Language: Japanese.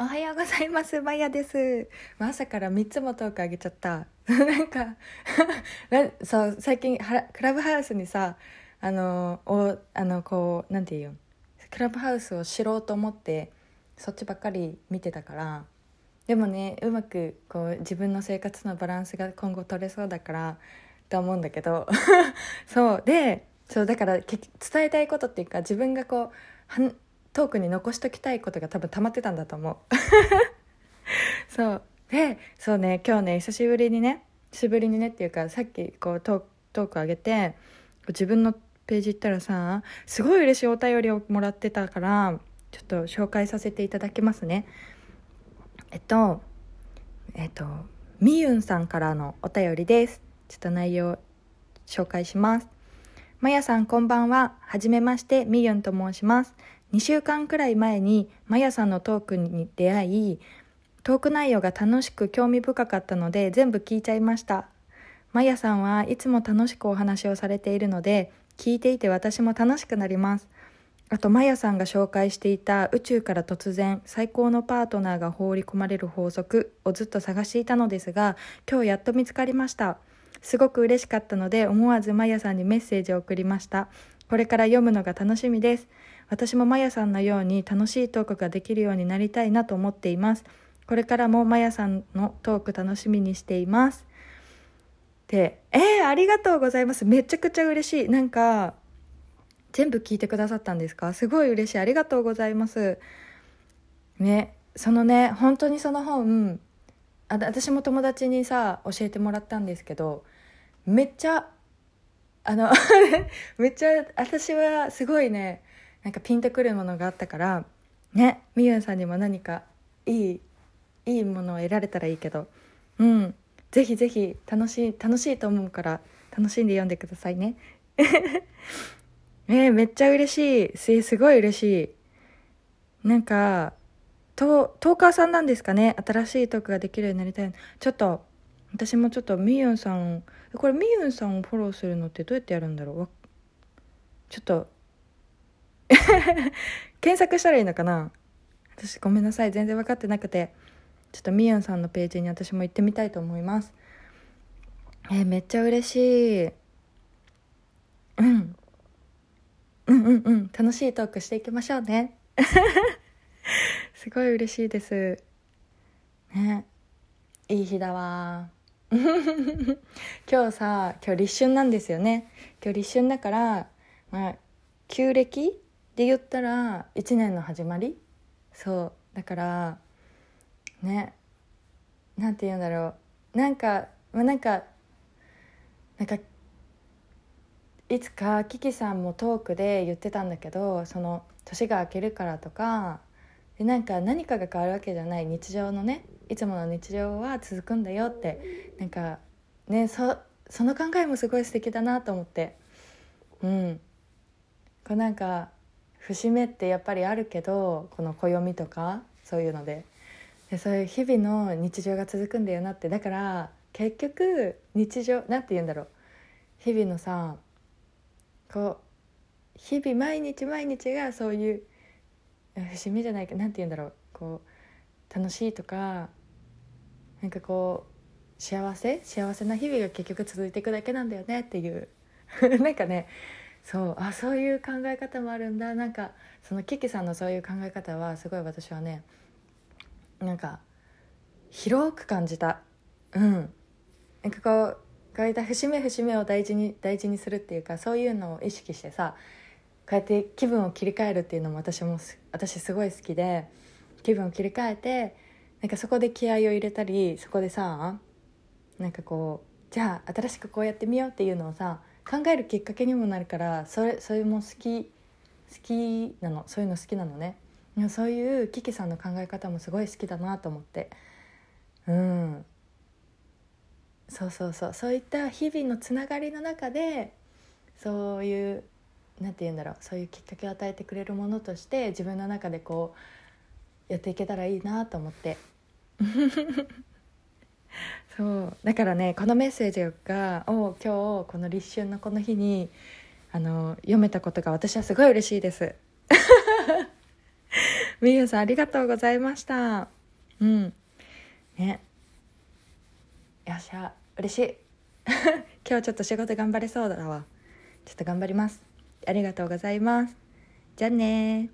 おはようございます。まやです、朝から3つもトークあげちゃった。なんか そう最近はらクラブハウスにさあのおあのこうなんていう？クラブハウスを知ろうと思ってそっちばっかり見てたからでもねうまくこう自分の生活のバランスが今後取れそうだからと思うんだけど。そう。でそうだから伝えたいことっていうか自分がこうはんトークに残しときたいことが多分溜まってたんだと思う。そう。でそうね今日ね久しぶりにね久しぶりにねっていうかさっきこうトークトーク上げて自分のページ行ったらさすごい嬉しいお便りをもらってたからちょっと紹介させていただきますね。えっとえっとみゆんさんからのお便りです。ちょっと内容紹介します。まやさんこんばんは。はじめましてみゆんと申します。2週間くらい前にまやさんのトークに出会いトーク内容が楽しく興味深かったので全部聞いちゃいました。まやさんはいつも楽しくお話をされているので聞いていて私も楽しくなります。あとまやさんが紹介していた宇宙から突然最高のパートナーが放り込まれる法則をずっと探していたのですが今日やっと見つかりました。すごく嬉しかったので思わずまやさんにメッセージを送りました。これから読むのが楽しみです。私もまやさんのように楽しいトークができるようになりたいなと思っています。これからもまやさんのトーク楽しみにしています。でえー、ありがとうございます。めちゃくちゃ嬉しい。なんか全部聞いてくださったんですか？すごい嬉しい。ありがとうございます。ねそのね本当にその本あ私も友達にさ教えてもらったんですけどめっちゃあの めっちゃ私はすごいねなんかピンとくるものがあったからねみゆんさんにも何かいいいいものを得られたらいいけどうんぜひぜひ楽しい楽しいと思うから楽しんで読んでくださいね。えー、めっちゃ嬉しい。すすごい嬉しい。なんかトトーカーさんなんですかね？新しいトークができるようになりたいちょっと私もちょっとみゆんさんこれみゆんさんをフォローするのってどうやってやるんだろう？ちょっと 検索したらいいのかな？私ごめんなさい全然分かってなくて。ちょっとみゆんさんのページに私も行ってみたいと思います。えーめっちゃ嬉しい。うん。うんうんうん。楽しいトークしていきましょうね。すごい嬉しいです。ね。いい日だわ。今日さ今日立春なんですよね。今日立春だからまあ旧暦で言ったら1年の始まり？そう。だからね。なんて言うんだろう。なんかまあなんかなんかいつかキキさんもトークで言ってたんだけどその年が明けるからとかでなんか何かが変わるわけじゃない。日常のね。いつもの日常は続くんだよって。なんかねそその考えもすごい素敵だなと思って。うん。こうなんか節目ってやっぱりあるけどこの暦とかそういうので。でそういう日々の日常が続くんだよなって。だから結局日常なんて言うんだろう。日々のさこう日々毎日毎日がそういう節目じゃないかなんて言うんだろう。こう楽しいとかなんかこう幸せ幸せな日々が結局続いていくだけなんだよねっていう。なんかねそうあそういう考え方もあるんだ。なんかそのキキさんのそういう考え方はすごい私はねなんか広く感じた。うん。なんかこうこういった節目節目を大事に大事にするっていうかそういうのを意識してさこうやって気分を切り替えるっていうのも私も私すごい好きで気分を切り替えてなんかそこで気合を入れたりそこでさなんかこうじゃあ新しくこうやってみようっていうのをさ考えるきっかけにもなるからそれそれも好き好きなのそういうの好きなのね。そういうキキさんの考え方もすごい好きだなと思って。うん。そうそうそう。そういった日々のつながりの中でそういうなんて言うんだろう。そういうきっかけを与えてくれるものとして自分の中でこうやっていけたらいいなと思って。そう。だからねこのメッセージがを今日この立春のこの日にあの読めたことが私はすごい嬉しいです。みゆさんありがとうございました。うん。ね。よっしゃ嬉しい。今日ちょっと仕事頑張れそうだわ。ちょっと頑張ります。ありがとうございます。じゃあね